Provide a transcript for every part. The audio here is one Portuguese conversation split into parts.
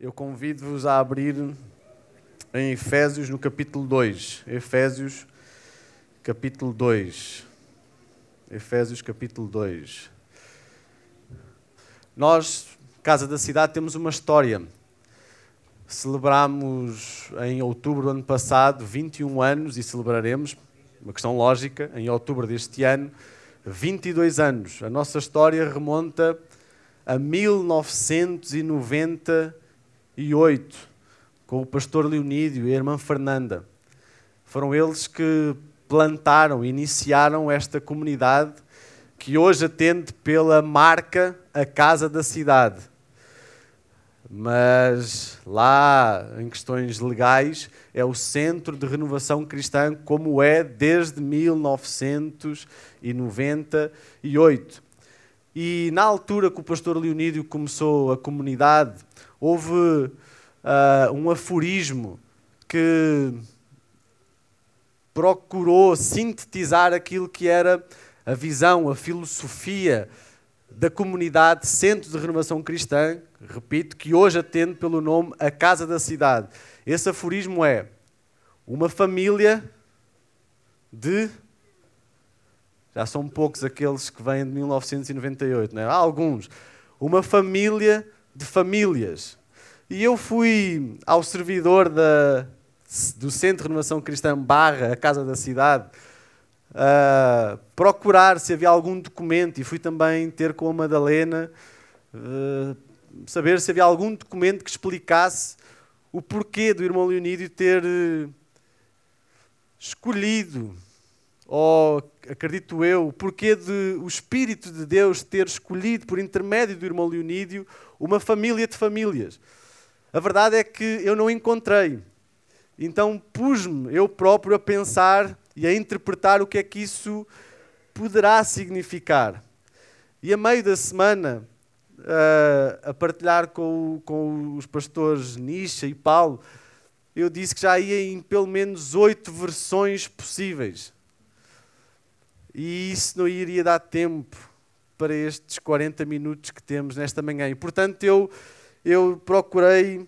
eu convido-vos a abrir em Efésios no capítulo 2. Efésios capítulo 2. Efésios capítulo 2. Nós, Casa da Cidade, temos uma história. Celebramos em outubro do ano passado 21 anos e celebraremos, uma questão lógica, em outubro deste ano, 22 anos. A nossa história remonta a 1998, com o pastor Leonídio e a irmã Fernanda. Foram eles que plantaram, iniciaram esta comunidade que hoje atende pela marca A Casa da Cidade. Mas lá, em questões legais, é o Centro de Renovação Cristã, como é desde 1998. E na altura que o pastor Leonídio começou a comunidade, houve uh, um aforismo que procurou sintetizar aquilo que era a visão, a filosofia da comunidade Centro de Renovação Cristã, repito, que hoje atende pelo nome A Casa da Cidade. Esse aforismo é uma família de já são poucos aqueles que vêm de 1998, não é? Há alguns. Uma família de famílias. E eu fui ao servidor da, do Centro de Renovação Cristã Barra, a Casa da Cidade, uh, procurar se havia algum documento e fui também ter com a Madalena uh, saber se havia algum documento que explicasse o porquê do irmão Leonídio ter uh, escolhido ou acredito eu, o porquê de o Espírito de Deus ter escolhido, por intermédio do irmão Leonídio, uma família de famílias. A verdade é que eu não encontrei. Então pus-me eu próprio a pensar e a interpretar o que é que isso poderá significar. E a meio da semana, uh, a partilhar com, com os pastores Nisha e Paulo, eu disse que já ia em pelo menos oito versões possíveis. E isso não iria dar tempo para estes 40 minutos que temos nesta manhã. E, portanto, eu, eu procurei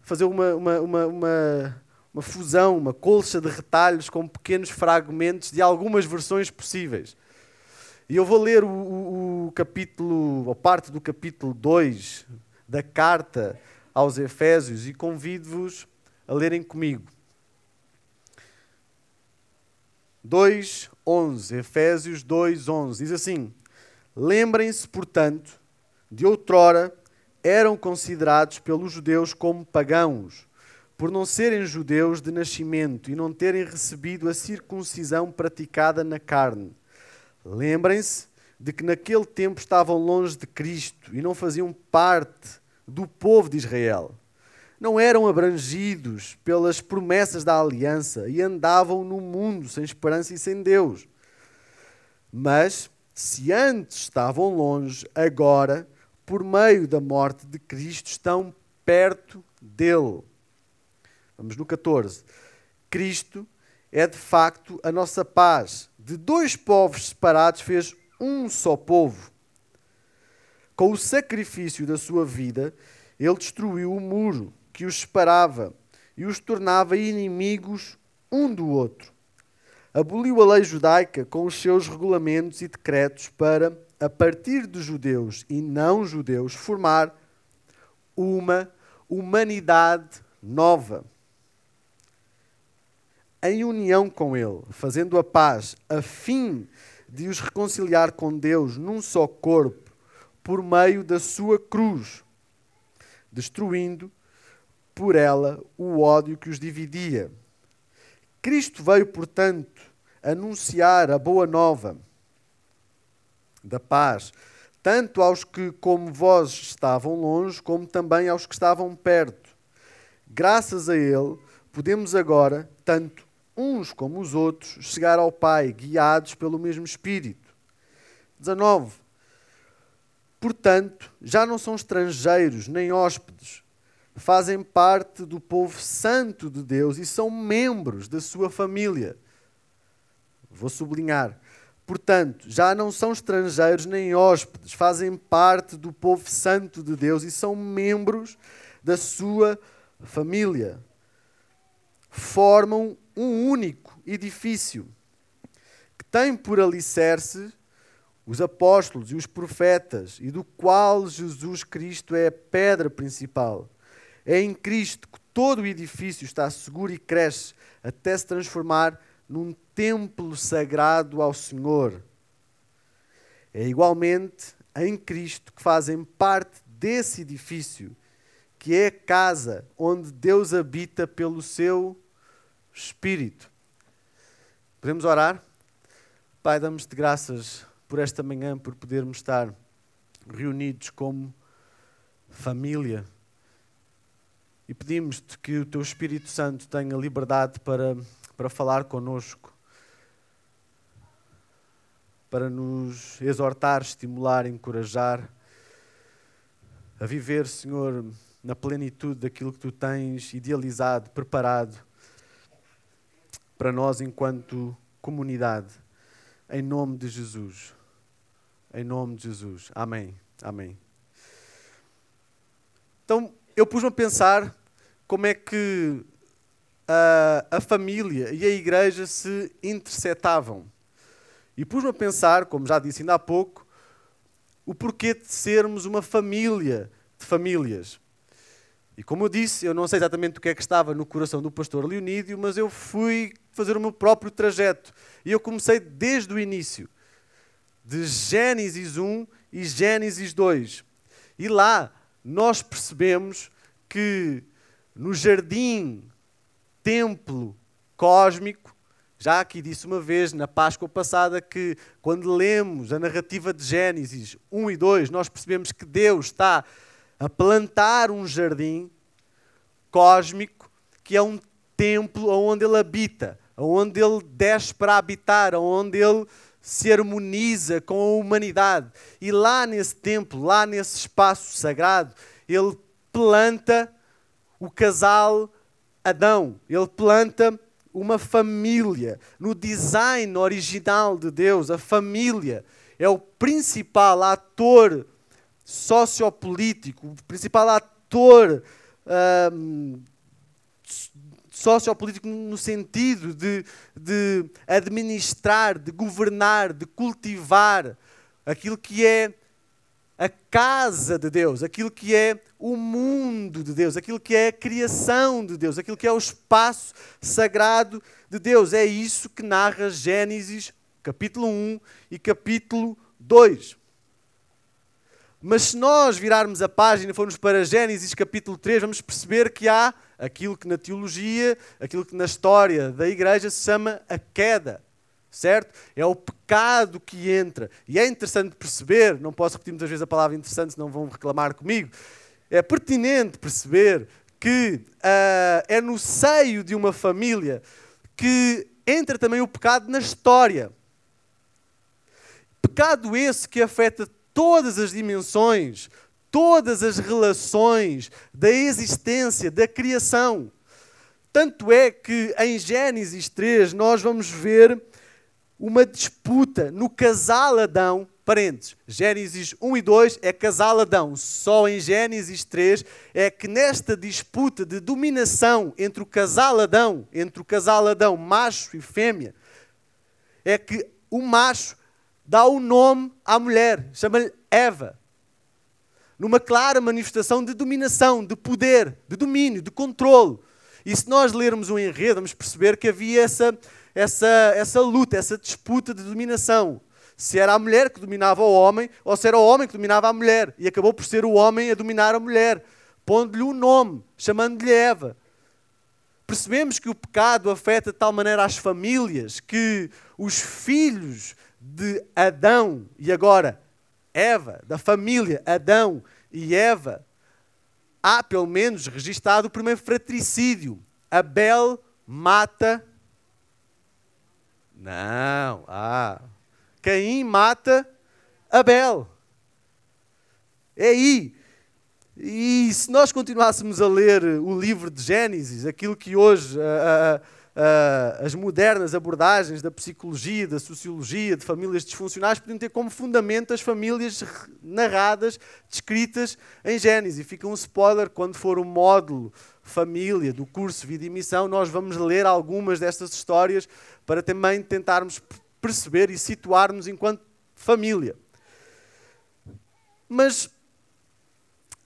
fazer uma, uma, uma, uma, uma fusão, uma colcha de retalhos com pequenos fragmentos de algumas versões possíveis. E eu vou ler o, o, o capítulo, ou parte do capítulo 2 da carta aos Efésios e convido-vos a lerem comigo. 2, 11, Efésios 2, 11, diz assim: Lembrem-se, portanto, de outrora eram considerados pelos judeus como pagãos, por não serem judeus de nascimento e não terem recebido a circuncisão praticada na carne. Lembrem-se de que naquele tempo estavam longe de Cristo e não faziam parte do povo de Israel não eram abrangidos pelas promessas da aliança e andavam no mundo sem esperança e sem Deus. Mas, se antes estavam longe, agora, por meio da morte de Cristo, estão perto dele. Vamos no 14. Cristo é de facto a nossa paz. De dois povos separados fez um só povo. Com o sacrifício da sua vida, ele destruiu o muro que os separava e os tornava inimigos um do outro. Aboliu a lei judaica com os seus regulamentos e decretos para, a partir dos judeus e não judeus, formar uma humanidade nova. Em união com Ele, fazendo a paz, a fim de os reconciliar com Deus num só corpo, por meio da sua cruz, destruindo por ela o ódio que os dividia. Cristo veio, portanto, anunciar a boa nova da paz, tanto aos que, como vós, estavam longe, como também aos que estavam perto. Graças a Ele, podemos agora, tanto uns como os outros, chegar ao Pai, guiados pelo mesmo Espírito. 19. Portanto, já não são estrangeiros nem hóspedes fazem parte do povo santo de Deus e são membros da sua família. Vou sublinhar. Portanto, já não são estrangeiros nem hóspedes, fazem parte do povo santo de Deus e são membros da sua família. Formam um único edifício que tem por alicerce os apóstolos e os profetas e do qual Jesus Cristo é a pedra principal. É em Cristo que todo o edifício está seguro e cresce até se transformar num templo sagrado ao Senhor. É igualmente em Cristo que fazem parte desse edifício, que é a casa onde Deus habita pelo seu Espírito. Podemos orar? Pai, damos-te graças por esta manhã, por podermos estar reunidos como família. E pedimos-te que o teu Espírito Santo tenha liberdade para, para falar conosco, para nos exortar, estimular, encorajar a viver, Senhor, na plenitude daquilo que tu tens idealizado, preparado para nós enquanto comunidade. Em nome de Jesus. Em nome de Jesus. Amém. Amém. Então, eu pus-me a pensar como é que a, a família e a igreja se intersetavam. E pus-me a pensar, como já disse ainda há pouco, o porquê de sermos uma família de famílias. E como eu disse, eu não sei exatamente o que é que estava no coração do pastor Leonídio, mas eu fui fazer o meu próprio trajeto. E eu comecei desde o início, de Gênesis 1 e Gênesis 2. E lá nós percebemos que no jardim, templo cósmico, já aqui disse uma vez, na Páscoa passada, que quando lemos a narrativa de Gênesis 1 e 2, nós percebemos que Deus está a plantar um jardim cósmico que é um templo onde ele habita, onde ele desce para habitar, onde ele se harmoniza com a humanidade. E lá nesse templo, lá nesse espaço sagrado, ele planta o casal Adão, ele planta uma família. No design original de Deus, a família é o principal ator sociopolítico, o principal ator um, sociopolítico no sentido de, de administrar, de governar, de cultivar aquilo que é a casa de Deus, aquilo que é o mundo de Deus, aquilo que é a criação de Deus, aquilo que é o espaço sagrado de Deus. É isso que narra Gênesis capítulo 1 e capítulo 2. Mas se nós virarmos a página e formos para Gênesis capítulo 3, vamos perceber que há aquilo que na teologia, aquilo que na história da igreja se chama a queda. Certo? É o pecado que entra. E é interessante perceber, não posso repetir muitas vezes a palavra interessante, senão vão reclamar comigo. É pertinente perceber que uh, é no seio de uma família que entra também o pecado na história. Pecado esse que afeta todas as dimensões, todas as relações da existência, da criação. Tanto é que em Gênesis 3 nós vamos ver uma disputa no casal Adão. Gênesis 1 e 2 é casal Adão. Só em Gênesis 3 é que nesta disputa de dominação entre o casal Adão, entre o casal Adão, macho e fêmea, é que o macho dá o nome à mulher, chama-lhe Eva. Numa clara manifestação de dominação, de poder, de domínio, de controle. E se nós lermos o enredo, vamos perceber que havia essa, essa, essa luta, essa disputa de dominação. Se era a mulher que dominava o homem ou se era o homem que dominava a mulher. E acabou por ser o homem a dominar a mulher, pondo-lhe um nome, chamando-lhe Eva. Percebemos que o pecado afeta de tal maneira as famílias que os filhos de Adão e agora Eva, da família Adão e Eva, há pelo menos registado o primeiro fratricídio. Abel mata. Não, ah. Caim mata Abel. É aí. E se nós continuássemos a ler o livro de Gênesis, aquilo que hoje as modernas abordagens da psicologia, da sociologia, de famílias disfuncionais, podiam ter como fundamento as famílias narradas, descritas em Gênesis. E fica um spoiler quando for o módulo família do curso Vida e Missão, nós vamos ler algumas destas histórias para também tentarmos perceber e situar-nos enquanto família. Mas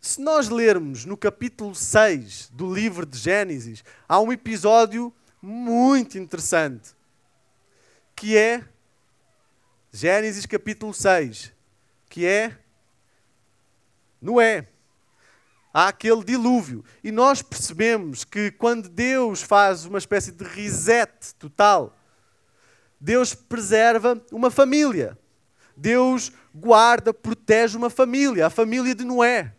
se nós lermos no capítulo 6 do livro de Gênesis, há um episódio muito interessante, que é Gênesis capítulo 6, que é Noé. Há aquele dilúvio. E nós percebemos que quando Deus faz uma espécie de reset total, Deus preserva uma família. Deus guarda, protege uma família, a família de Noé.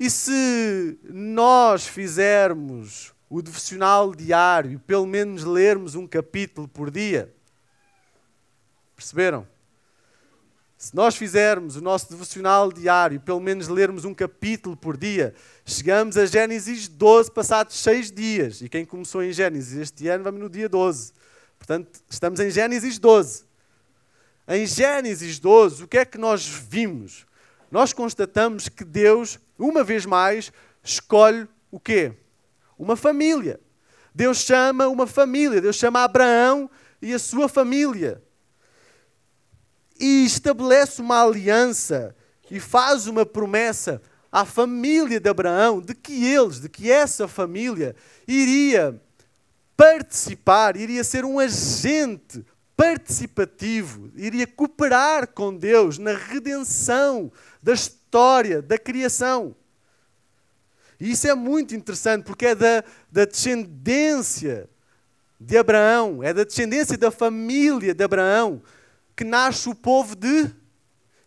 E se nós fizermos o devocional diário, pelo menos lermos um capítulo por dia. Perceberam? Se nós fizermos o nosso devocional diário, pelo menos lermos um capítulo por dia, chegamos a Gênesis 12, passados seis dias. E quem começou em Gênesis este ano, vamos no dia 12. Portanto, estamos em Gênesis 12. Em Gênesis 12, o que é que nós vimos? Nós constatamos que Deus, uma vez mais, escolhe o quê? uma família. Deus chama uma família, Deus chama Abraão e a sua família. E estabelece uma aliança e faz uma promessa à família de Abraão de que eles, de que essa família iria participar, iria ser um agente participativo, iria cooperar com Deus na redenção da história da criação. E isso é muito interessante porque é da, da descendência de Abraão, é da descendência da família de Abraão que nasce o povo de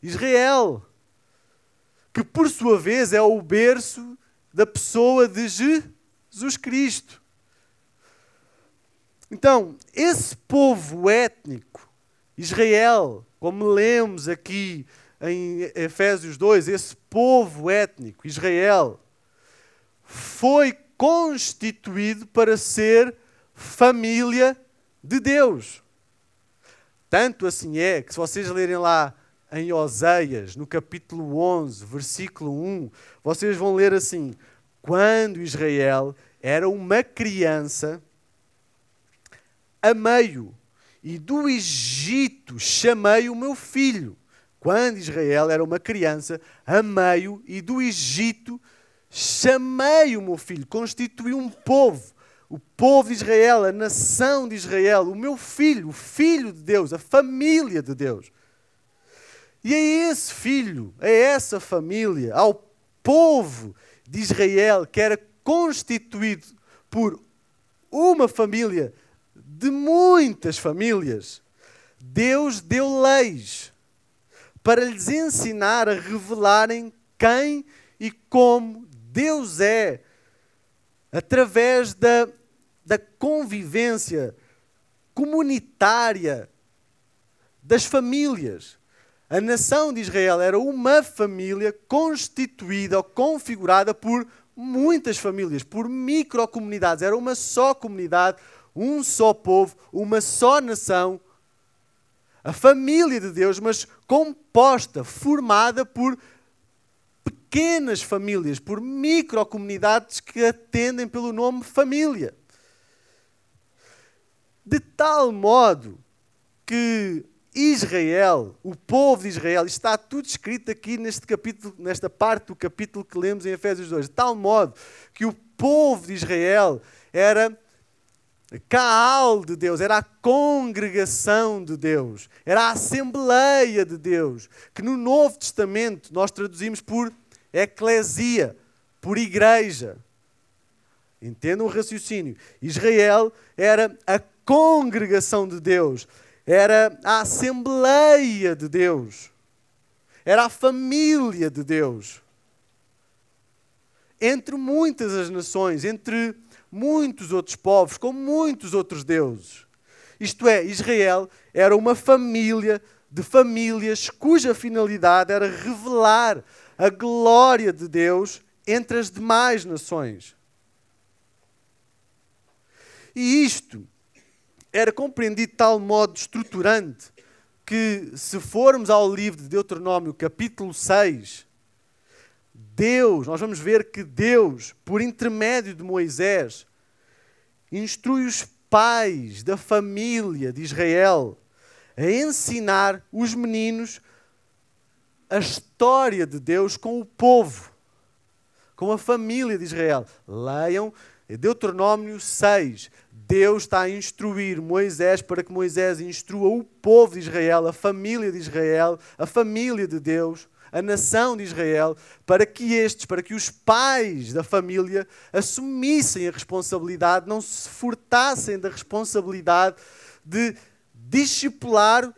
Israel, que por sua vez é o berço da pessoa de Jesus Cristo. Então, esse povo étnico, Israel, como lemos aqui em Efésios 2, esse povo étnico, Israel, foi constituído para ser família de Deus. Tanto assim é que, se vocês lerem lá em Oséias, no capítulo 11, versículo 1, vocês vão ler assim: Quando Israel era uma criança, a meio, e do Egito chamei o meu filho. Quando Israel era uma criança, a meio, e do Egito chamei o meu filho, constituí um povo, o povo de Israel, a nação de Israel, o meu filho, o filho de Deus, a família de Deus. E é esse filho, é essa família, ao povo de Israel, que era constituído por uma família de muitas famílias, Deus deu leis para lhes ensinar a revelarem quem e como Deus é através da, da convivência comunitária das famílias. A nação de Israel era uma família constituída ou configurada por muitas famílias, por microcomunidades. Era uma só comunidade, um só povo, uma só nação. A família de Deus, mas composta, formada por pequenas famílias, por microcomunidades que atendem pelo nome família. De tal modo que Israel, o povo de Israel, está tudo escrito aqui neste capítulo, nesta parte do capítulo que lemos em Efésios 2, de tal modo que o povo de Israel era Caal de Deus, era a congregação de Deus, era a assembleia de Deus, que no Novo Testamento nós traduzimos por eclesia, por igreja. Entendam o raciocínio. Israel era a congregação de Deus, era a assembleia de Deus, era a família de Deus. Entre muitas as nações, entre muitos outros povos, com muitos outros deuses. Isto é, Israel era uma família de famílias cuja finalidade era revelar a glória de Deus entre as demais nações. E isto era compreendido de tal modo estruturante que, se formos ao livro de Deuteronômio, capítulo 6, Deus, nós vamos ver que Deus, por intermédio de Moisés, instrui os pais da família de Israel a ensinar os meninos a história de Deus com o povo, com a família de Israel. Leiam Deuteronômio 6. Deus está a instruir Moisés para que Moisés instrua o povo de Israel, a família de Israel, a família de Deus, a nação de Israel, para que estes, para que os pais da família assumissem a responsabilidade, não se furtassem da responsabilidade de discipular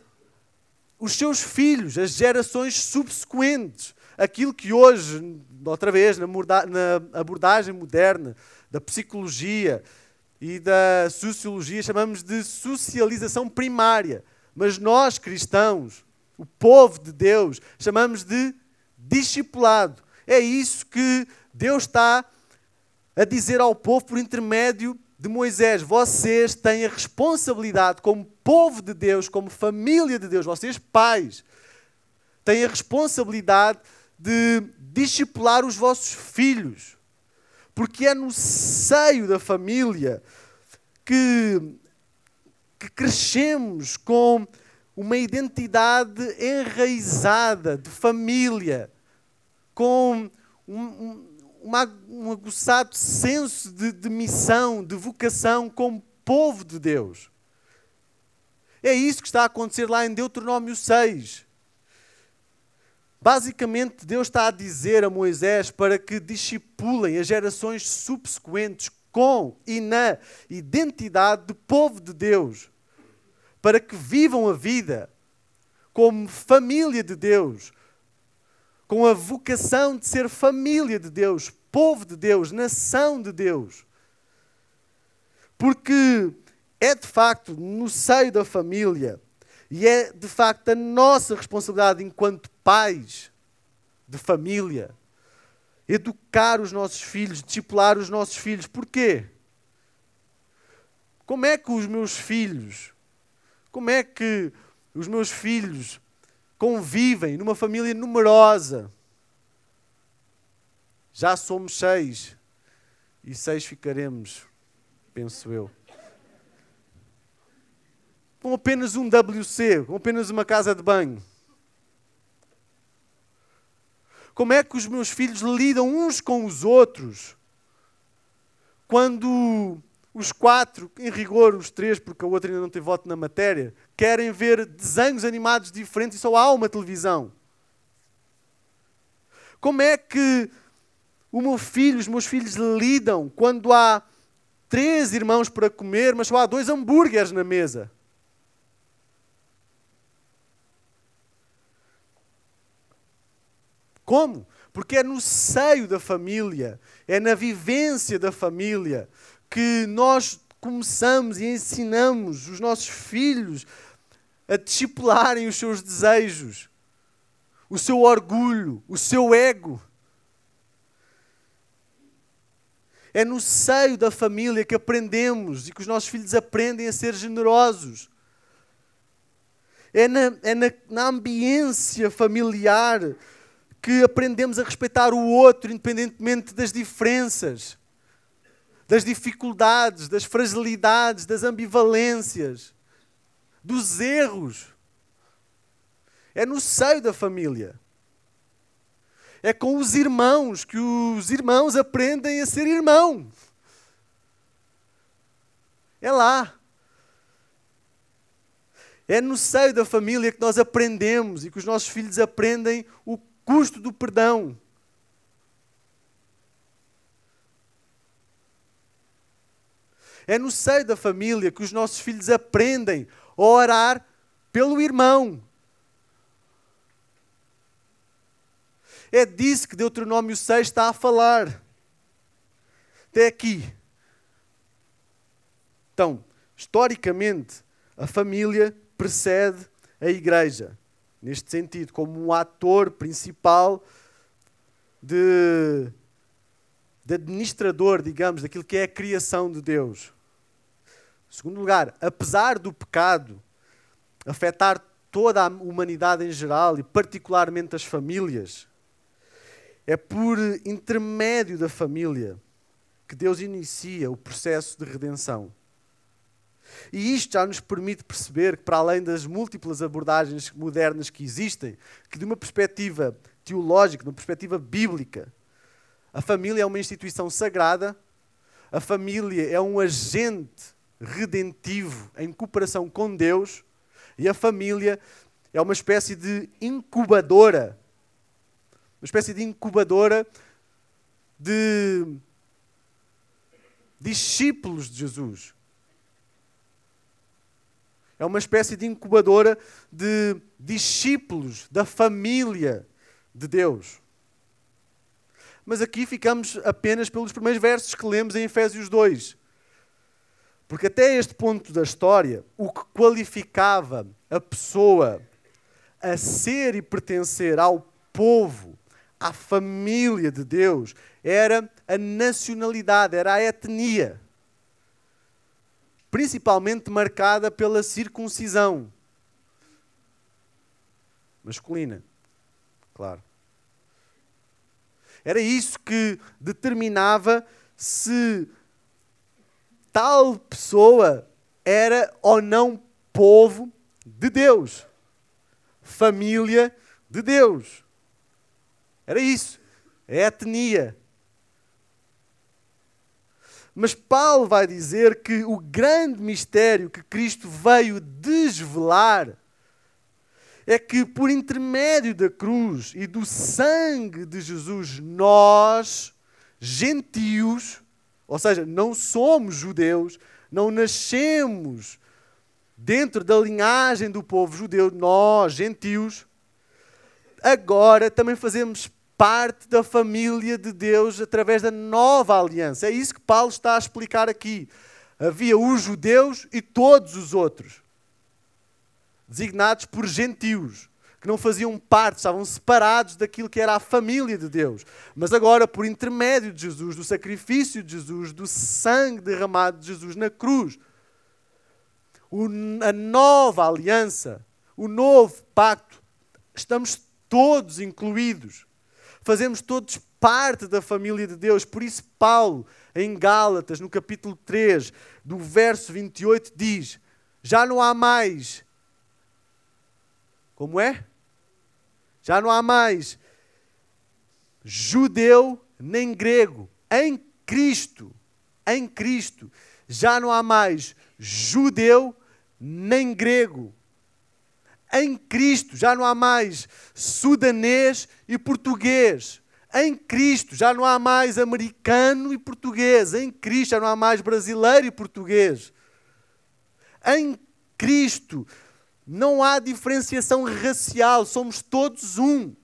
os seus filhos, as gerações subsequentes. Aquilo que hoje, outra vez, na abordagem moderna da psicologia e da sociologia, chamamos de socialização primária. Mas nós, cristãos, o povo de Deus, chamamos de discipulado. É isso que Deus está a dizer ao povo por intermédio de Moisés: vocês têm a responsabilidade, como povo de Deus, como família de Deus, vocês pais, têm a responsabilidade de discipular os vossos filhos, porque é no seio da família que, que crescemos com uma identidade enraizada de família, com um, um um aguçado senso de, de missão, de vocação como povo de Deus. É isso que está a acontecer lá em Deuteronômio 6. Basicamente, Deus está a dizer a Moisés para que discipulem as gerações subsequentes com e na identidade de povo de Deus, para que vivam a vida como família de Deus, com a vocação de ser família de Deus, povo de Deus, nação de Deus. Porque é de facto no seio da família e é de facto a nossa responsabilidade enquanto pais de família educar os nossos filhos, discipular os nossos filhos. Porquê? Como é que os meus filhos, como é que os meus filhos convivem numa família numerosa. Já somos seis e seis ficaremos, penso eu. Com apenas um WC, com apenas uma casa de banho. Como é que os meus filhos lidam uns com os outros quando os quatro, em rigor os três, porque a outra ainda não tem voto na matéria, querem ver desenhos animados diferentes e só há uma televisão. Como é que o meu filho, os meus filhos lidam quando há três irmãos para comer, mas só há dois hambúrgueres na mesa? Como? Porque é no seio da família, é na vivência da família, que nós começamos e ensinamos os nossos filhos a discipularem os seus desejos, o seu orgulho, o seu ego. É no seio da família que aprendemos e que os nossos filhos aprendem a ser generosos. É na, é na, na ambiência familiar que aprendemos a respeitar o outro, independentemente das diferenças das dificuldades, das fragilidades, das ambivalências, dos erros. É no seio da família. É com os irmãos que os irmãos aprendem a ser irmão. É lá. É no seio da família que nós aprendemos e que os nossos filhos aprendem o custo do perdão. É no seio da família que os nossos filhos aprendem a orar pelo irmão. É disso que Deuteronômio 6 está a falar. Até aqui. Então, historicamente, a família precede a igreja. Neste sentido, como um ator principal de, de administrador, digamos, daquilo que é a criação de Deus. segundo lugar, apesar do pecado afetar toda a humanidade em geral e particularmente as famílias, é por intermédio da família que Deus inicia o processo de redenção. E isto já nos permite perceber que, para além das múltiplas abordagens modernas que existem, que de uma perspectiva teológica, de uma perspectiva bíblica, a família é uma instituição sagrada, a família é um agente redentivo em cooperação com Deus, e a família é uma espécie de incubadora uma espécie de incubadora de discípulos de Jesus. É uma espécie de incubadora de discípulos da família de Deus. Mas aqui ficamos apenas pelos primeiros versos que lemos em Efésios 2. Porque até este ponto da história, o que qualificava a pessoa a ser e pertencer ao povo à família de Deus era a nacionalidade, era a etnia. Principalmente marcada pela circuncisão masculina, claro. Era isso que determinava se tal pessoa era ou não povo de Deus, família de Deus. Era isso. É etnia. Mas Paulo vai dizer que o grande mistério que Cristo veio desvelar é que, por intermédio da cruz e do sangue de Jesus, nós, gentios, ou seja, não somos judeus, não nascemos dentro da linhagem do povo judeu, nós, gentios, agora também fazemos parte da família de Deus através da nova aliança. É isso que Paulo está a explicar aqui. Havia os judeus e todos os outros, designados por gentios, que não faziam parte, estavam separados daquilo que era a família de Deus. Mas agora, por intermédio de Jesus, do sacrifício de Jesus, do sangue derramado de Jesus na cruz, a nova aliança, o novo pacto, estamos todos incluídos. Fazemos todos parte da família de Deus. Por isso, Paulo, em Gálatas, no capítulo 3, do verso 28, diz: Já não há mais. Como é? Já não há mais judeu nem grego. Em Cristo, em Cristo, já não há mais judeu nem grego em Cristo já não há mais sudanês e português. Em Cristo já não há mais americano e português. Em Cristo já não há mais brasileiro e português. Em Cristo não há diferenciação racial, somos todos um.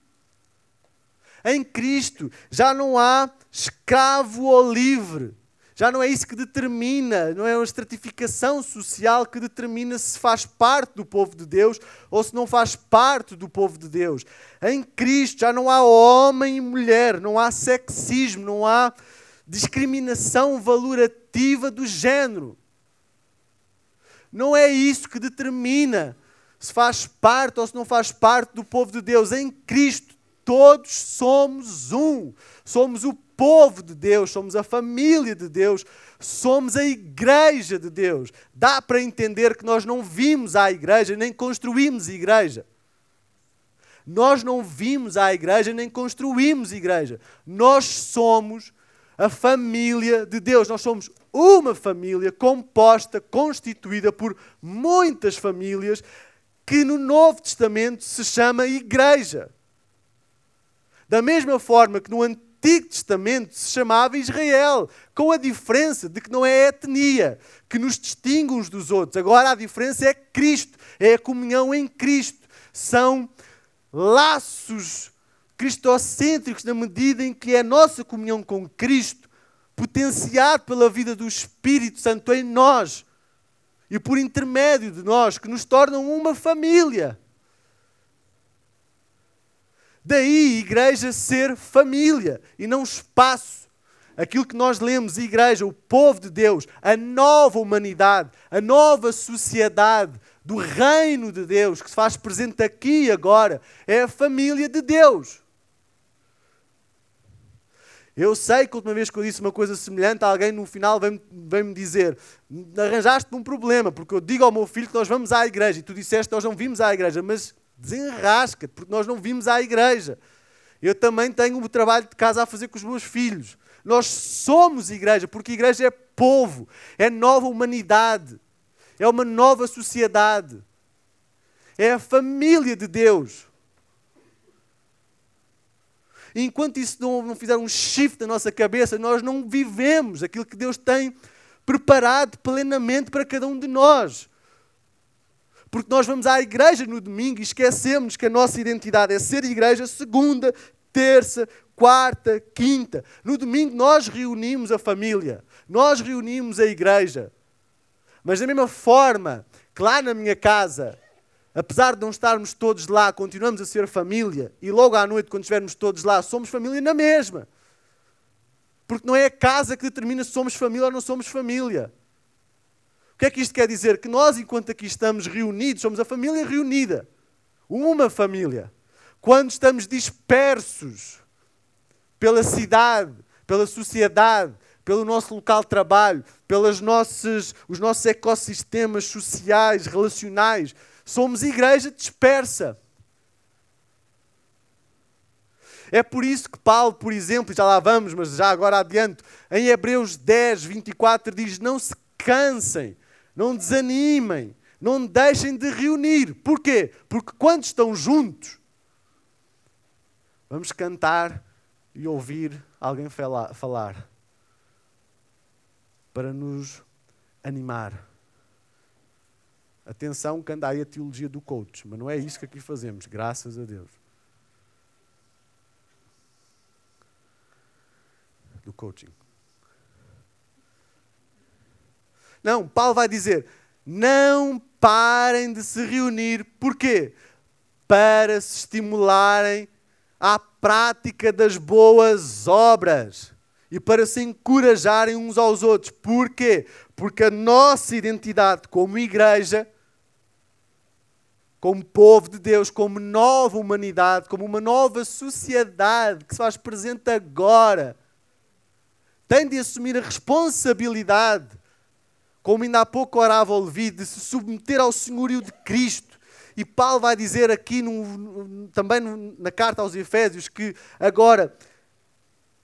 Em Cristo já não há escravo ou livre. Já não é isso que determina, não é uma estratificação social que determina se faz parte do povo de Deus ou se não faz parte do povo de Deus. Em Cristo já não há homem e mulher, não há sexismo, não há discriminação valorativa do género. Não é isso que determina se faz parte ou se não faz parte do povo de Deus. Em Cristo todos somos um. Somos o povo de Deus, somos a família de Deus, somos a igreja de Deus. Dá para entender que nós não vimos à igreja nem construímos igreja. Nós não vimos à igreja nem construímos igreja. Nós somos a família de Deus. Nós somos uma família composta, constituída por muitas famílias que no Novo Testamento se chama igreja. Da mesma forma que no Antigo Testamento se chamava Israel, com a diferença de que não é etnia que nos distingue uns dos outros. Agora a diferença é Cristo, é a comunhão em Cristo. São laços cristocêntricos na medida em que é a nossa comunhão com Cristo, potenciado pela vida do Espírito Santo em nós e por intermédio de nós, que nos tornam uma família. Daí, igreja ser família e não espaço. aquilo que nós lemos, igreja, o povo de Deus, a nova humanidade, a nova sociedade do reino de Deus que se faz presente aqui e agora, é a família de Deus. Eu sei que a última vez que eu disse uma coisa semelhante, alguém no final vem-me vem dizer: arranjaste-me um problema, porque eu digo ao meu filho que nós vamos à igreja e tu disseste que nós não vimos à igreja, mas desenrasca-te, porque nós não vimos à igreja. Eu também tenho o trabalho de casa a fazer com os meus filhos. Nós somos igreja, porque igreja é povo, é nova humanidade, é uma nova sociedade, é a família de Deus. E enquanto isso não, não fizer um shift na nossa cabeça, nós não vivemos aquilo que Deus tem preparado plenamente para cada um de nós. Porque nós vamos à igreja no domingo e esquecemos que a nossa identidade é ser igreja segunda, terça, quarta, quinta. No domingo nós reunimos a família, nós reunimos a igreja. Mas da mesma forma que lá na minha casa apesar de não estarmos todos lá, continuamos a ser família, e logo à noite, quando estivermos todos lá, somos família na mesma. Porque não é a casa que determina se somos família ou não somos família. O que é que isto quer dizer? Que nós, enquanto aqui estamos reunidos, somos a família reunida. Uma família. Quando estamos dispersos pela cidade, pela sociedade, pelo nosso local de trabalho, pelos nossos, os nossos ecossistemas sociais, relacionais, Somos igreja dispersa. É por isso que Paulo, por exemplo, já lá vamos, mas já agora adiante, em Hebreus 10, 24 diz: Não se cansem, não desanimem, não deixem de reunir. Porquê? Porque quando estão juntos, vamos cantar e ouvir alguém falar para nos animar. Atenção que anda aí a teologia do coach, mas não é isso que aqui fazemos, graças a Deus. Do coaching. Não, Paulo vai dizer: não parem de se reunir. Porquê? Para se estimularem à prática das boas obras e para se encorajarem uns aos outros. Porquê? Porque a nossa identidade como igreja como povo de Deus, como nova humanidade, como uma nova sociedade que se faz presente agora, tem de assumir a responsabilidade, como ainda há pouco orava o Levi, de se submeter ao senhorio de Cristo. E Paulo vai dizer aqui, também na carta aos Efésios, que agora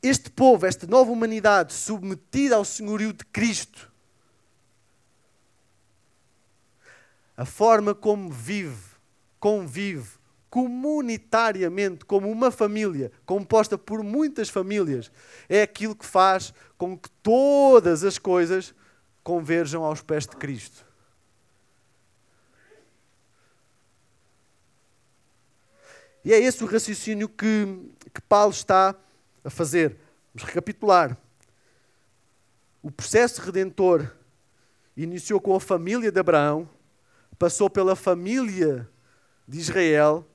este povo, esta nova humanidade, submetida ao senhorio de Cristo, a forma como vive, convive comunitariamente, como uma família, composta por muitas famílias, é aquilo que faz com que todas as coisas converjam aos pés de Cristo. E é esse o raciocínio que, que Paulo está a fazer. Vamos recapitular. O processo redentor iniciou com a família de Abraão, passou pela família de Israel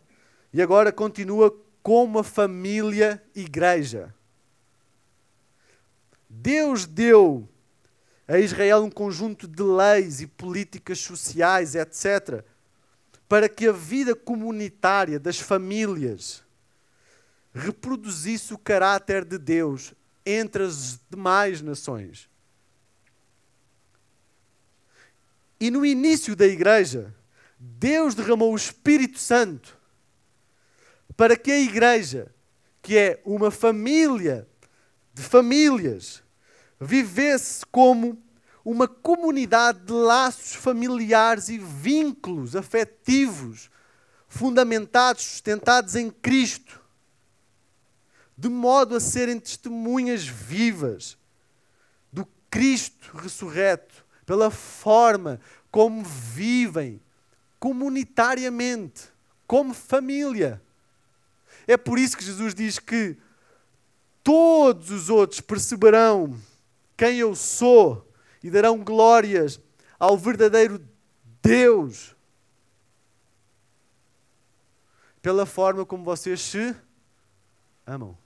e agora continua como a família igreja. Deus deu a Israel um conjunto de leis e políticas sociais, etc., para que a vida comunitária das famílias reproduzisse o caráter de Deus entre as demais nações. E no início da igreja, Deus derramou o Espírito Santo para que a igreja, que é uma família de famílias, vivesse como uma comunidade de laços familiares e vínculos afetivos fundamentados, sustentados em Cristo, de modo a serem testemunhas vivas do Cristo ressurreto, pela forma como vivem comunitariamente, como família. É por isso que Jesus diz que todos os outros perceberão quem eu sou e darão glórias ao verdadeiro Deus pela forma como vocês se amam.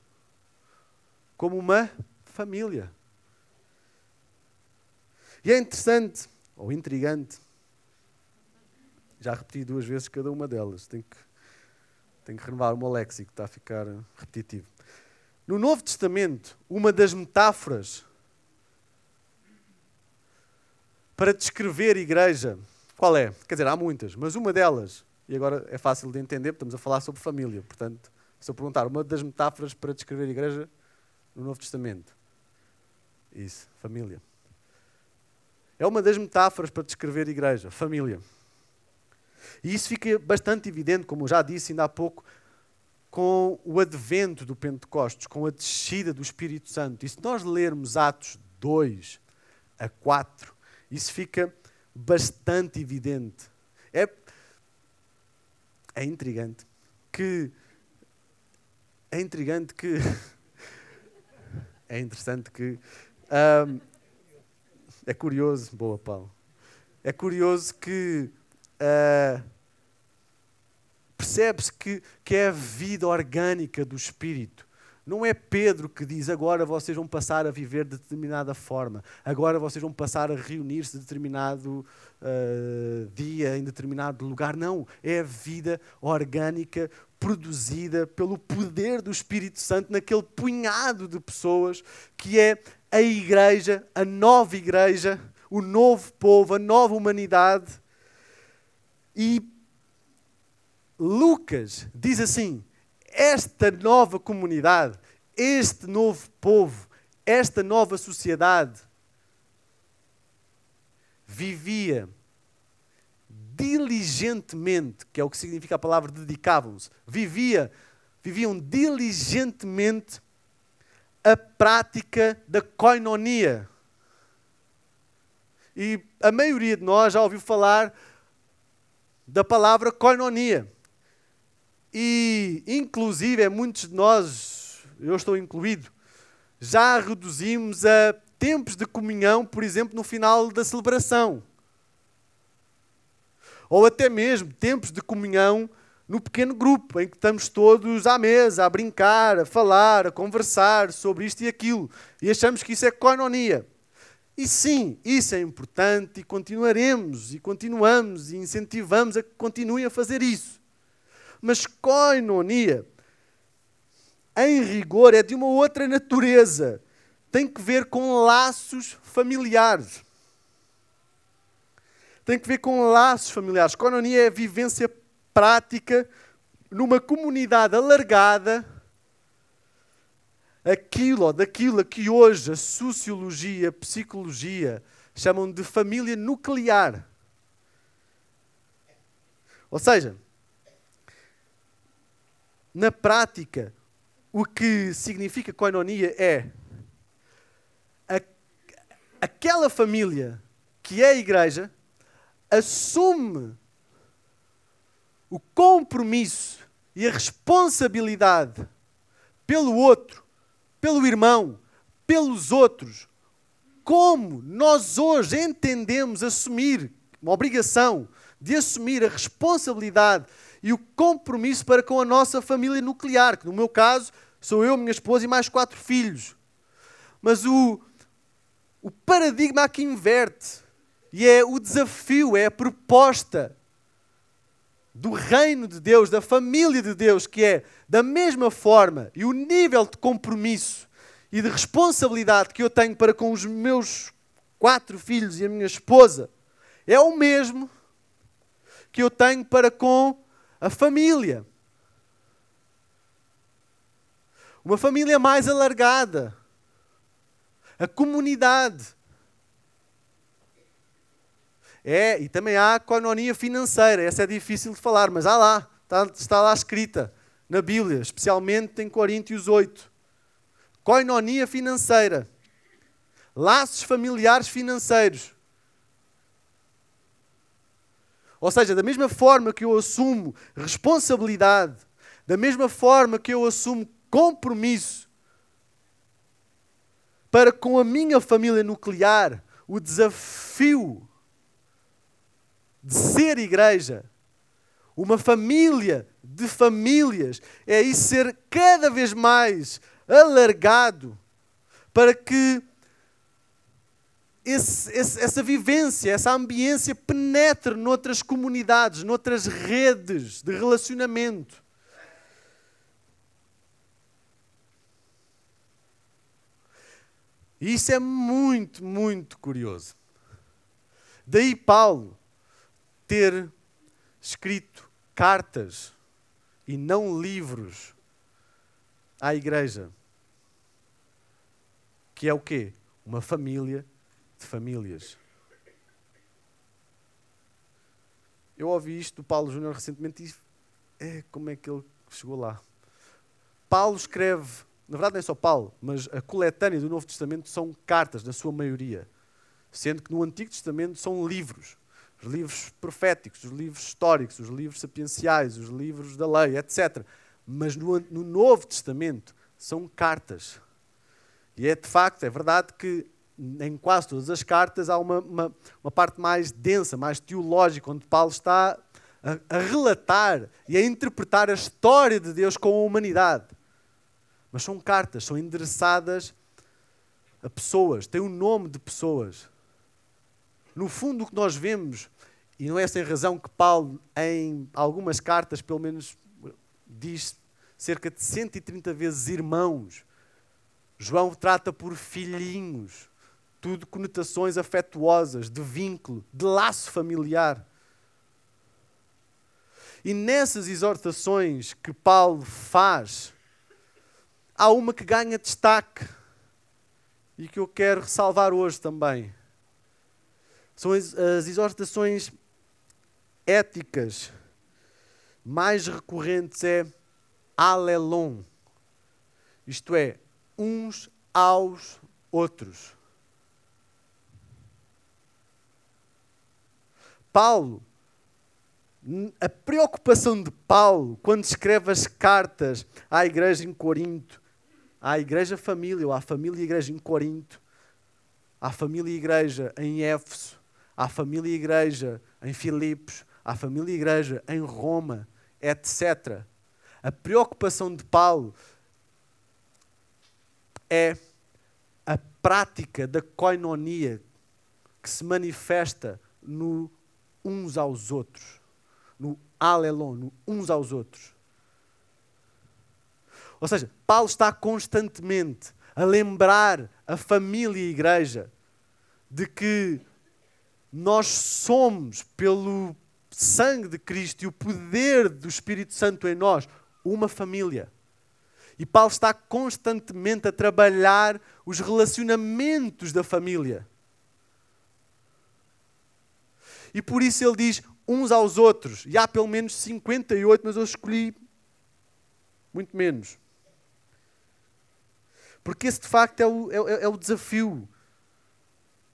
Como uma família. E é interessante, ou intrigante, já repeti duas vezes cada uma delas, tenho que, tenho que renovar o meu léxico, está a ficar repetitivo. No Novo Testamento, uma das metáforas para descrever igreja, qual é? Quer dizer, há muitas, mas uma delas, e agora é fácil de entender, estamos a falar sobre família, portanto, se eu perguntar uma das metáforas para descrever igreja no Novo Testamento, isso, família. É uma das metáforas para descrever igreja, família. E isso fica bastante evidente, como eu já disse ainda há pouco, com o advento do Pentecostes, com a descida do Espírito Santo. E se nós lermos Atos 2 a 4, isso fica bastante evidente. É, é intrigante que. É intrigante que. é interessante que. Um, é curioso, boa Paulo. É curioso que uh, percebe-se que, que é a vida orgânica do Espírito. Não é Pedro que diz agora vocês vão passar a viver de determinada forma, agora vocês vão passar a reunir-se de determinado uh, dia, em determinado lugar. Não, é a vida orgânica produzida pelo poder do Espírito Santo naquele punhado de pessoas que é a igreja, a nova igreja, o novo povo, a nova humanidade. E Lucas diz assim: esta nova comunidade, este novo povo, esta nova sociedade vivia diligentemente, que é o que significa a palavra dedicavam-se, vivia, viviam diligentemente a prática da koinonia. E a maioria de nós já ouviu falar da palavra koinonia. E, inclusive, é muitos de nós, eu estou incluído, já reduzimos a tempos de comunhão, por exemplo, no final da celebração. Ou até mesmo tempos de comunhão no pequeno grupo, em que estamos todos à mesa, a brincar, a falar, a conversar sobre isto e aquilo, e achamos que isso é coinonia. E sim, isso é importante e continuaremos e continuamos e incentivamos a que continuem a fazer isso. Mas coinonia, em rigor, é de uma outra natureza. Tem que ver com laços familiares. Tem que ver com laços familiares. Coinonia é a vivência prática numa comunidade alargada aquilo ou daquilo que hoje a sociologia, a psicologia chamam de família nuclear. Ou seja, na prática, o que significa coinonia é a, aquela família que é a igreja assume o compromisso e a responsabilidade pelo outro, pelo irmão, pelos outros, como nós hoje entendemos assumir uma obrigação de assumir a responsabilidade e o compromisso para com a nossa família nuclear, que no meu caso sou eu, minha esposa e mais quatro filhos. Mas o, o paradigma aqui inverte e é o desafio, é a proposta do reino de Deus, da família de Deus, que é da mesma forma e o nível de compromisso e de responsabilidade que eu tenho para com os meus quatro filhos e a minha esposa, é o mesmo que eu tenho para com a família. Uma família mais alargada. A comunidade. É, e também há a coinonia financeira. Essa é difícil de falar, mas há lá. Está, está lá escrita na Bíblia, especialmente em Coríntios 8. Coinonia financeira. Laços familiares financeiros. Ou seja, da mesma forma que eu assumo responsabilidade, da mesma forma que eu assumo compromisso para com a minha família nuclear, o desafio de ser igreja, uma família de famílias, é isso ser cada vez mais alargado para que esse, esse, essa vivência, essa ambiência penetre noutras comunidades, noutras redes de relacionamento. E isso é muito, muito curioso. Daí Paulo ter escrito cartas e não livros à igreja. Que é o quê? Uma família de famílias. Eu ouvi isto do Paulo Júnior recentemente e é, como é que ele chegou lá? Paulo escreve, na verdade não é só Paulo, mas a coletânea do Novo Testamento são cartas, na sua maioria. Sendo que no Antigo Testamento são livros. Os livros proféticos, os livros históricos, os livros sapienciais, os livros da lei, etc. Mas no, no Novo Testamento são cartas. E é de facto, é verdade que em quase todas as cartas há uma, uma, uma parte mais densa, mais teológica, onde Paulo está a, a, relatar e a interpretar a história de Deus com a humanidade. Mas são cartas, são endereçadas a pessoas, têm o nome de pessoas. No fundo, o que nós vemos, e não é sem razão que Paulo, em algumas cartas, pelo menos, diz cerca de 130 vezes irmãos. João trata por filhinhos tudo conotações afetuosas, de vínculo, de laço familiar. E nessas exortações que Paulo faz, há uma que ganha destaque e que eu quero ressalvar hoje também. São as, as exortações éticas mais recorrentes é alelon, isto é, uns aos outros. Paulo, a preocupação de Paulo quando escreve as cartas à igreja em Corinto, à igreja família, ou à família e igreja em Corinto, à família e igreja em Éfeso, à família e igreja em Filipos, à família e igreja em Roma, etc. A preocupação de Paulo é a prática da koinonia que se manifesta no uns aos outros. No alelon, no uns aos outros. Ou seja, Paulo está constantemente a lembrar a família e a igreja de que nós somos, pelo sangue de Cristo e o poder do Espírito Santo em nós, uma família. E Paulo está constantemente a trabalhar os relacionamentos da família. E por isso ele diz uns aos outros. E há pelo menos 58, mas eu escolhi muito menos. Porque esse de facto é o, é, é o desafio.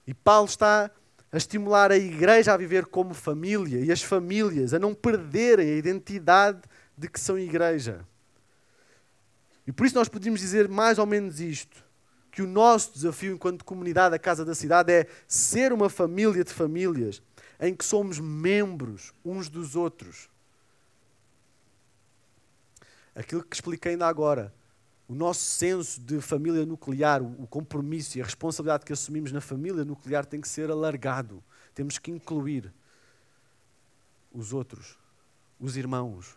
E Paulo está a estimular a igreja a viver como família e as famílias a não perderem a identidade de que são igreja. E por isso nós podemos dizer mais ou menos isto: que o nosso desafio enquanto comunidade, a Casa da Cidade, é ser uma família de famílias em que somos membros uns dos outros. Aquilo que expliquei ainda agora, o nosso senso de família nuclear, o compromisso e a responsabilidade que assumimos na família nuclear tem que ser alargado. Temos que incluir os outros, os irmãos.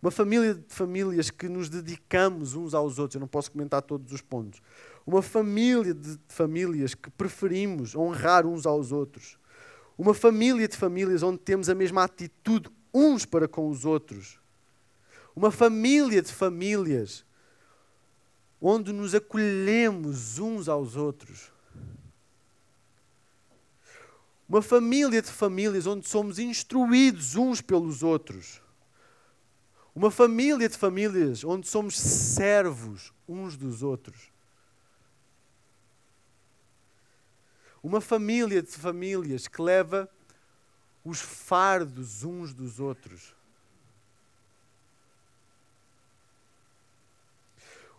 Uma família de famílias que nos dedicamos uns aos outros. Eu não posso comentar todos os pontos uma família de famílias que preferimos honrar uns aos outros, uma família de famílias onde temos a mesma atitude uns para com os outros, uma família de famílias onde nos acolhemos uns aos outros. Uma família de famílias onde somos instruídos uns pelos outros. Uma família de famílias onde somos servos uns dos outros. Uma família de famílias que leva os fardos uns dos outros.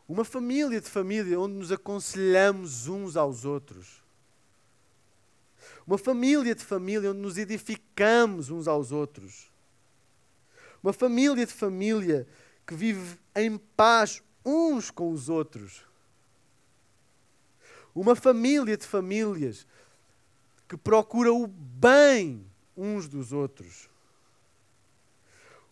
Uma família de família onde nos aconselhamos uns aos outros. Uma família de família onde nos edificamos uns aos outros. Uma família de família que vive em paz uns com os outros. Uma família de famílias que procura o bem uns dos outros.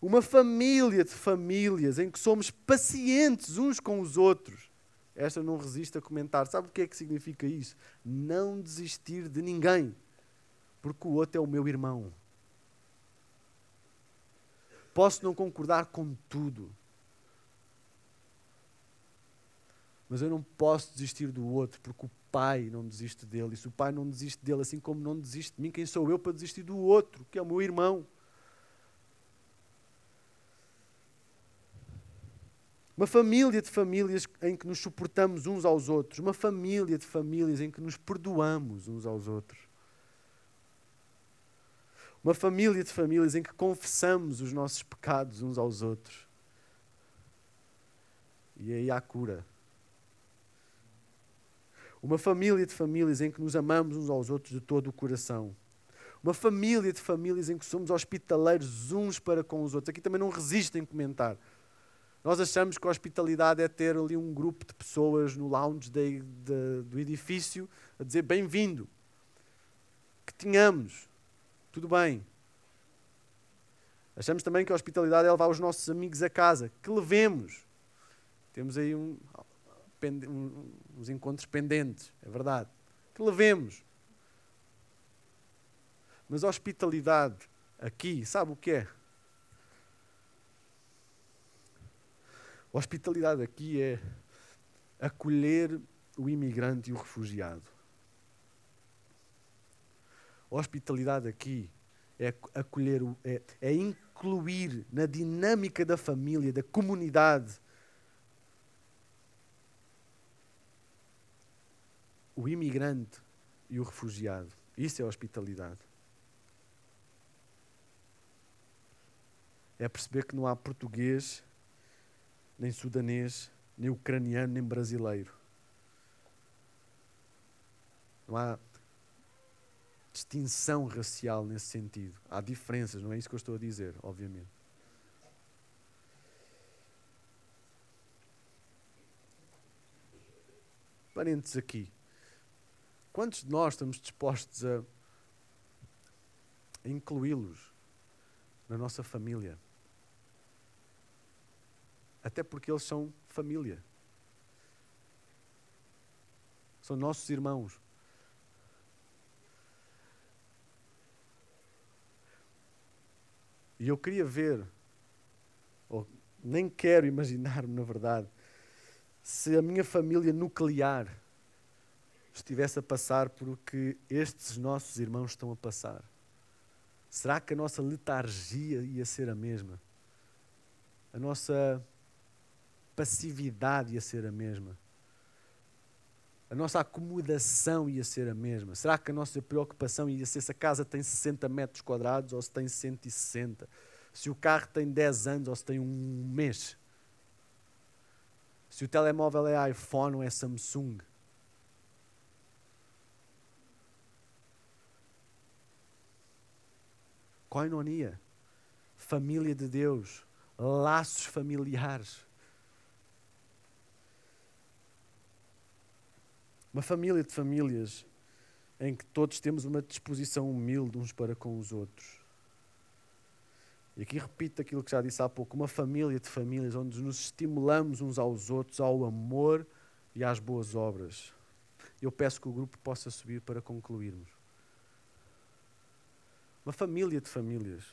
Uma família de famílias em que somos pacientes uns com os outros. Esta não resiste a comentar. Sabe o que é que significa isso? Não desistir de ninguém, porque o outro é o meu irmão. Posso não concordar com tudo, mas eu não posso desistir do outro, porque o pai não desiste dele. E se o pai não desiste dele, assim como não desiste de mim, quem sou eu para desistir do outro, que é o meu irmão? Uma família de famílias em que nos suportamos uns aos outros. Uma família de famílias em que nos perdoamos uns aos outros. Uma família de famílias em que confessamos os nossos pecados uns aos outros. E aí há cura. Uma família de famílias em que nos amamos uns aos outros de todo o coração. Uma família de famílias em que somos hospitaleiros uns para com os outros. Aqui também não resistem comentar. Nós achamos que a hospitalidade é ter ali um grupo de pessoas no lounge de, de, do edifício a dizer bem-vindo. Que tenhamos. Tudo bem. Achamos também que a hospitalidade é levar os nossos amigos a casa. Que levemos. Temos aí um, um, uns encontros pendentes, é verdade. Que levemos. Mas a hospitalidade aqui, sabe o que é? A hospitalidade aqui é acolher o imigrante e o refugiado. A hospitalidade aqui é acolher, é, é incluir na dinâmica da família, da comunidade, o imigrante e o refugiado. Isso é hospitalidade. É perceber que não há português, nem sudanês, nem ucraniano, nem brasileiro. Não há distinção racial nesse sentido. Há diferenças, não é isso que eu estou a dizer, obviamente. Parentes aqui. Quantos de nós estamos dispostos a incluí-los na nossa família? Até porque eles são família. São nossos irmãos. E eu queria ver, ou nem quero imaginar-me, na verdade, se a minha família nuclear estivesse a passar por o que estes nossos irmãos estão a passar. Será que a nossa letargia ia ser a mesma? A nossa passividade ia ser a mesma? A nossa acomodação ia ser a mesma? Será que a nossa preocupação ia ser se a casa tem 60 metros quadrados ou se tem 160? Se o carro tem 10 anos ou se tem um mês? Se o telemóvel é iPhone ou é Samsung? Koinonia, família de Deus, laços familiares. Uma família de famílias em que todos temos uma disposição humilde uns para com os outros. E aqui repito aquilo que já disse há pouco: uma família de famílias onde nos estimulamos uns aos outros ao amor e às boas obras. Eu peço que o grupo possa subir para concluirmos. Uma família de famílias.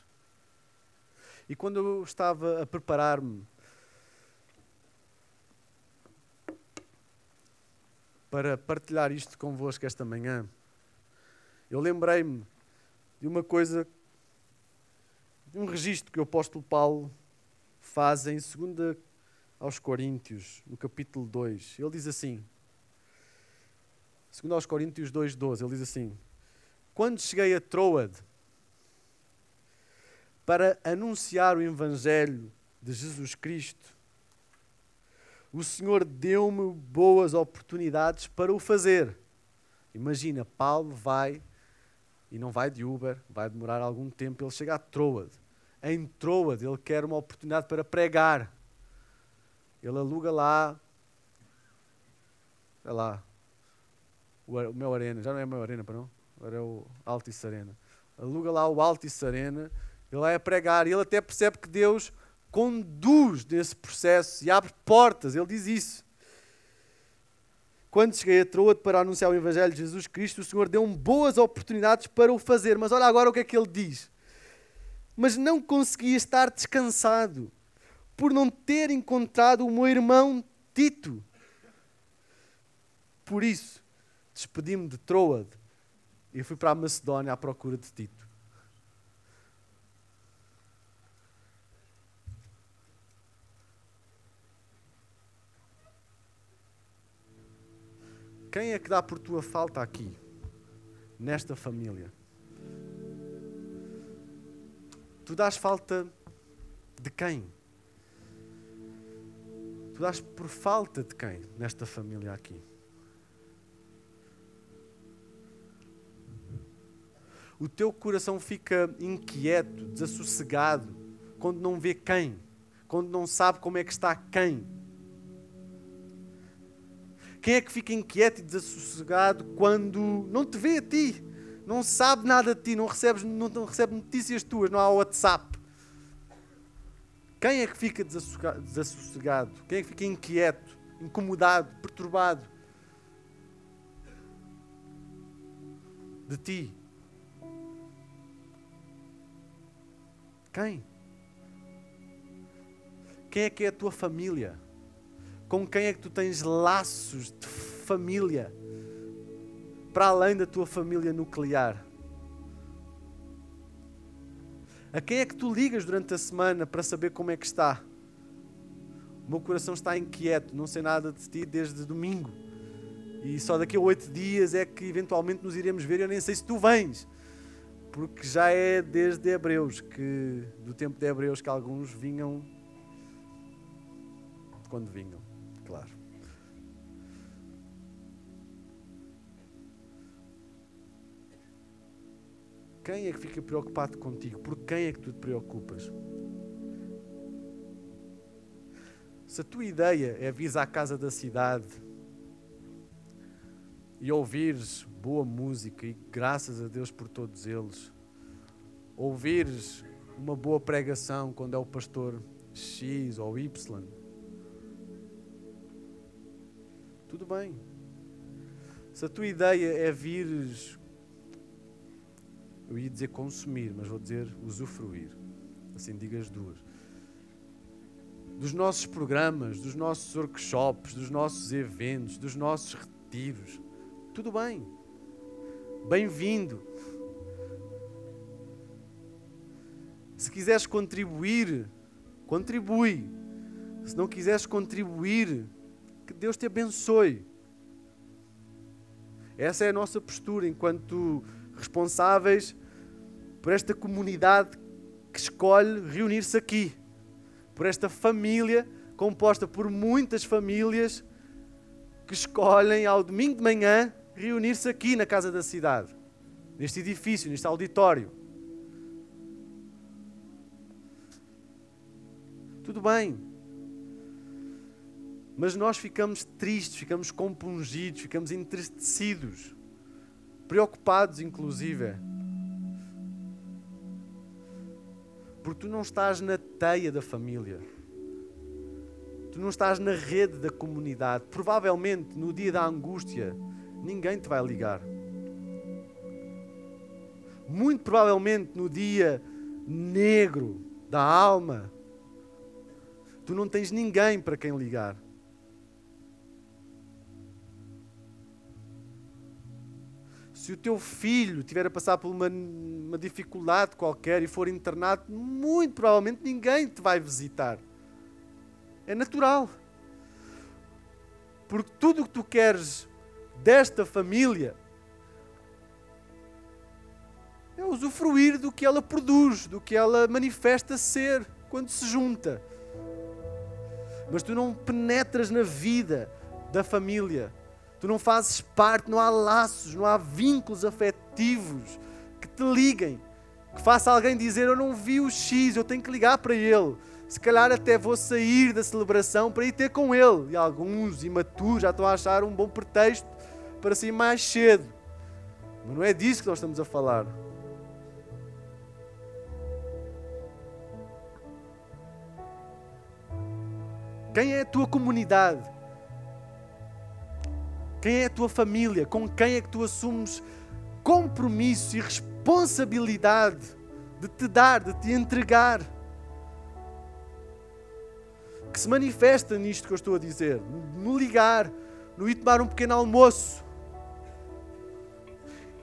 E quando eu estava a preparar-me para partilhar isto convosco esta manhã, eu lembrei-me de uma coisa, de um registro que o apóstolo Paulo faz em 2 aos Coríntios, no capítulo 2. Ele diz assim, 2 aos Coríntios 2,12, ele diz assim: Quando cheguei a Troade para anunciar o Evangelho de Jesus Cristo, o Senhor deu-me boas oportunidades para o fazer. Imagina, Paulo vai e não vai de Uber, vai demorar algum tempo, ele chega a Troade. Em Troade, ele quer uma oportunidade para pregar. Ele aluga lá, é lá, o, o meu Arena, já não é o meu Arena, para não? Agora é o Altice Arena. Aluga lá o Altice Arena, ele vai a pregar e ele até percebe que Deus conduz nesse processo e abre portas, ele diz isso. Quando cheguei a Troade para anunciar o Evangelho de Jesus Cristo, o Senhor deu-me boas oportunidades para o fazer. Mas olha agora o que é que ele diz. Mas não conseguia estar descansado por não ter encontrado o meu irmão Tito. Por isso, despedi-me de Troade e fui para a Macedónia à procura de Tito. Quem é que dá por tua falta aqui, nesta família? Tu dás falta de quem? Tu dás por falta de quem nesta família aqui? O teu coração fica inquieto, desassossegado, quando não vê quem, quando não sabe como é que está quem. Quem é que fica inquieto e desassossegado quando não te vê a ti? Não sabe nada de ti, não, recebes, não recebe notícias tuas, não há WhatsApp. Quem é que fica desassossegado? Quem é que fica inquieto, incomodado, perturbado? De ti. Quem? Quem é que é a tua família? Com quem é que tu tens laços de família para além da tua família nuclear? A quem é que tu ligas durante a semana para saber como é que está? O meu coração está inquieto, não sei nada de ti desde domingo. E só daqui a oito dias é que eventualmente nos iremos ver. Eu nem sei se tu vens, porque já é desde Hebreus, que do tempo de Hebreus, que alguns vinham quando vinham Quem é que fica preocupado contigo? Por quem é que tu te preocupas? Se a tua ideia é vir à casa da cidade e ouvires boa música, e graças a Deus por todos eles, ouvires uma boa pregação quando é o pastor X ou Y, Tudo bem. Se a tua ideia é vires, eu ia dizer consumir, mas vou dizer usufruir. Assim digo as duas. Dos nossos programas, dos nossos workshops, dos nossos eventos, dos nossos retiros. Tudo bem. Bem-vindo. Se quiseres contribuir, contribui. Se não quiseres contribuir, que Deus te abençoe. Essa é a nossa postura enquanto responsáveis por esta comunidade que escolhe reunir-se aqui, por esta família composta por muitas famílias que escolhem ao domingo de manhã reunir-se aqui na casa da cidade, neste edifício, neste auditório. Tudo bem, mas nós ficamos tristes, ficamos compungidos, ficamos entristecidos, preocupados, inclusive. Porque tu não estás na teia da família. Tu não estás na rede da comunidade. Provavelmente no dia da angústia, ninguém te vai ligar. Muito provavelmente no dia negro da alma, tu não tens ninguém para quem ligar. Se o teu filho tiver a passar por uma, uma dificuldade qualquer e for internado, muito provavelmente ninguém te vai visitar. É natural. Porque tudo o que tu queres desta família é usufruir do que ela produz, do que ela manifesta ser quando se junta. Mas tu não penetras na vida da família Tu não fazes parte, não há laços, não há vínculos afetivos que te liguem. Que faça alguém dizer: Eu não vi o X, eu tenho que ligar para ele. Se calhar até vou sair da celebração para ir ter com ele. E alguns imaturos já estão a achar um bom pretexto para sair mais cedo. Mas não é disso que nós estamos a falar. Quem é a tua comunidade? Quem é a tua família? Com quem é que tu assumes compromisso e responsabilidade de te dar, de te entregar? Que se manifesta nisto que eu estou a dizer, no ligar, no ir tomar um pequeno almoço.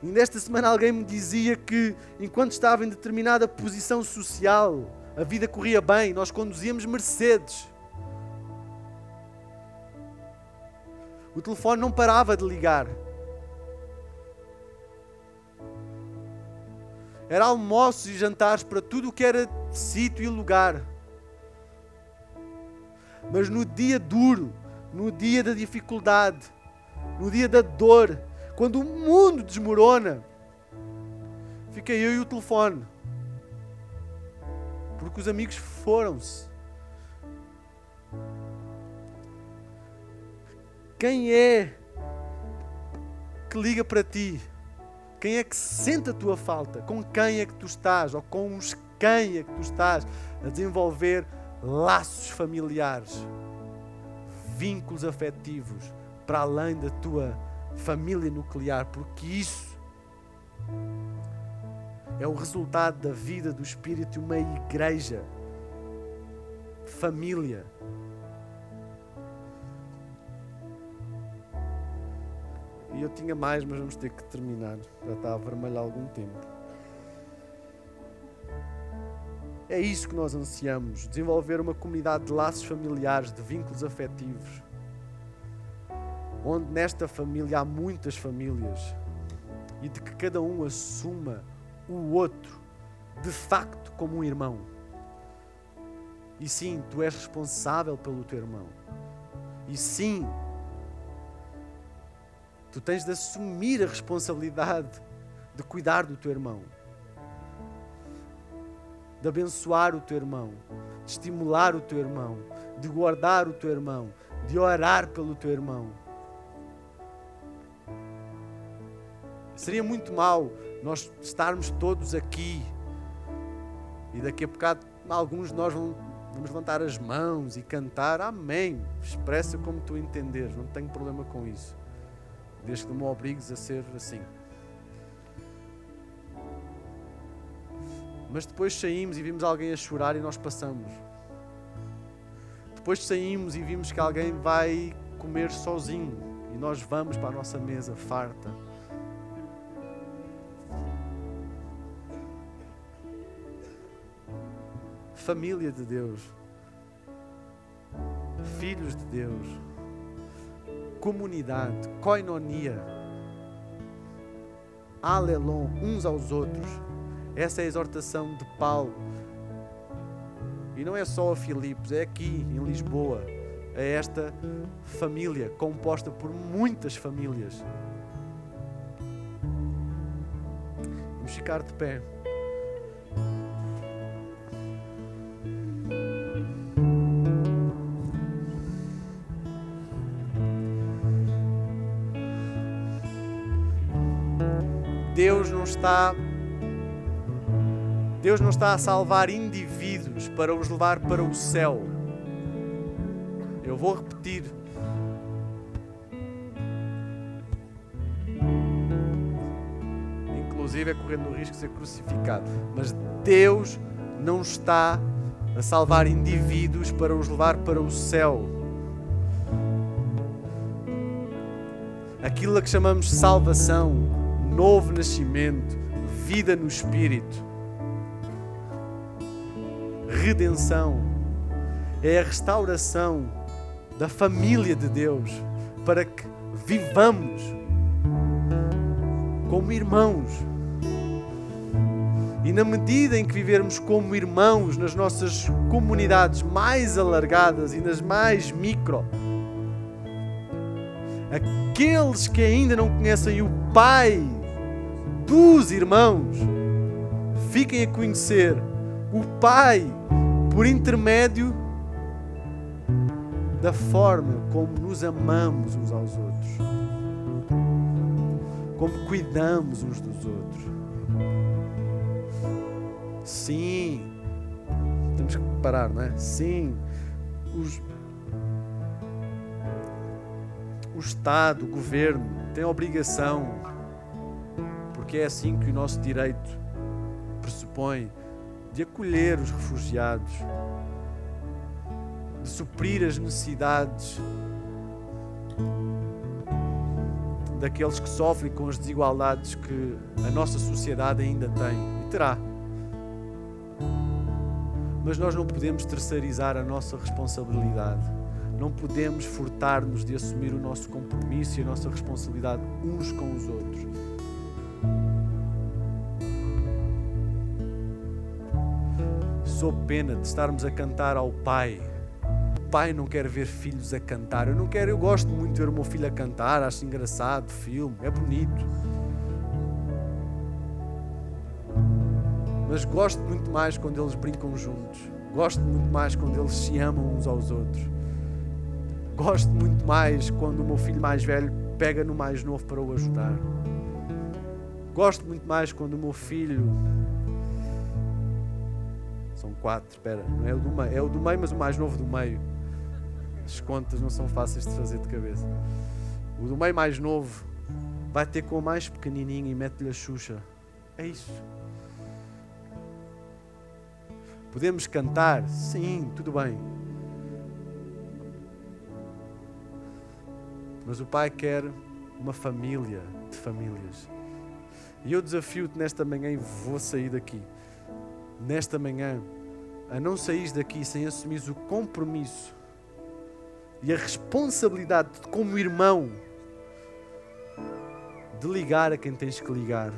E nesta semana alguém me dizia que enquanto estava em determinada posição social, a vida corria bem, nós conduzíamos Mercedes. O telefone não parava de ligar. Era almoços e jantares para tudo o que era sítio e lugar. Mas no dia duro, no dia da dificuldade, no dia da dor, quando o mundo desmorona, fica eu e o telefone. Porque os amigos foram-se. Quem é que liga para ti? Quem é que sente a tua falta? Com quem é que tu estás? Ou com os quem é que tu estás a desenvolver laços familiares, vínculos afetivos para além da tua família nuclear, porque isso é o resultado da vida do Espírito de uma igreja, família E eu tinha mais, mas vamos ter que terminar. Já está a vermelhar algum tempo. É isso que nós ansiamos: desenvolver uma comunidade de laços familiares, de vínculos afetivos. Onde nesta família há muitas famílias e de que cada um assuma o outro de facto como um irmão. E sim, tu és responsável pelo teu irmão. E sim, Tu tens de assumir a responsabilidade de cuidar do teu irmão, de abençoar o teu irmão, de estimular o teu irmão, de guardar o teu irmão, de orar pelo teu irmão. Seria muito mal nós estarmos todos aqui e daqui a bocado alguns de nós vamos, vamos levantar as mãos e cantar Amém. Expressa como tu entenderes, não tenho problema com isso desde que não me obrigues a ser assim. Mas depois saímos e vimos alguém a chorar e nós passamos. Depois saímos e vimos que alguém vai comer sozinho e nós vamos para a nossa mesa farta. Família de Deus, filhos de Deus comunidade, koinonia, alelon, uns aos outros. Essa é a exortação de Paulo. E não é só a Filipos, é aqui em Lisboa. É esta família composta por muitas famílias. Vamos ficar de pé. Está Deus não está a salvar indivíduos para os levar para o céu. Eu vou repetir. Inclusive é correndo o risco de ser crucificado. Mas Deus não está a salvar indivíduos para os levar para o céu. Aquilo a que chamamos salvação novo nascimento, vida no Espírito, redenção, é a restauração da família de Deus para que vivamos como irmãos. E na medida em que vivermos como irmãos nas nossas comunidades mais alargadas e nas mais micro, aqueles que ainda não conhecem o Pai dos irmãos, fiquem a conhecer o Pai por intermédio da forma como nos amamos uns aos outros, como cuidamos uns dos outros. Sim, temos que parar, não é? Sim, os, o Estado, o governo, tem a obrigação, porque é assim que o nosso direito pressupõe, de acolher os refugiados, de suprir as necessidades daqueles que sofrem com as desigualdades que a nossa sociedade ainda tem e terá. Mas nós não podemos terceirizar a nossa responsabilidade. Não podemos furtar-nos de assumir o nosso compromisso e a nossa responsabilidade uns com os outros. Sou pena de estarmos a cantar ao Pai pai não quer ver filhos a cantar. Eu não quero, eu gosto muito de ver o meu filho a cantar, acho engraçado, filme, é bonito. Mas gosto muito mais quando eles brincam juntos. Gosto muito mais quando eles se amam uns aos outros. Gosto muito mais quando o meu filho mais velho pega no mais novo para o ajudar. Gosto muito mais quando o meu filho são quatro, espera, não é o do meio, é o do meio, mas o mais novo do meio. As contas não são fáceis de fazer de cabeça. O do meio mais novo vai ter com o mais pequenininho e mete-lhe a Xuxa. É isso. Podemos cantar? Sim, tudo bem. Mas o Pai quer uma família de famílias. E eu desafio-te nesta manhã e vou sair daqui. Nesta manhã, a não sair daqui sem assumir o compromisso e a responsabilidade de, como irmão de ligar a quem tens que ligar,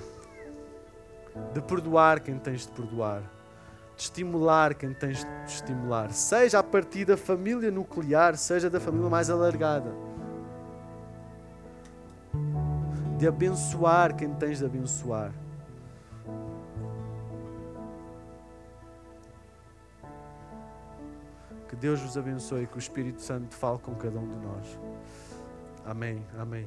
de perdoar quem tens de perdoar, de estimular quem tens de estimular, seja a partir da família nuclear, seja da família mais alargada, de abençoar quem tens de abençoar. Que Deus vos abençoe e que o Espírito Santo fale com cada um de nós. Amém, amém.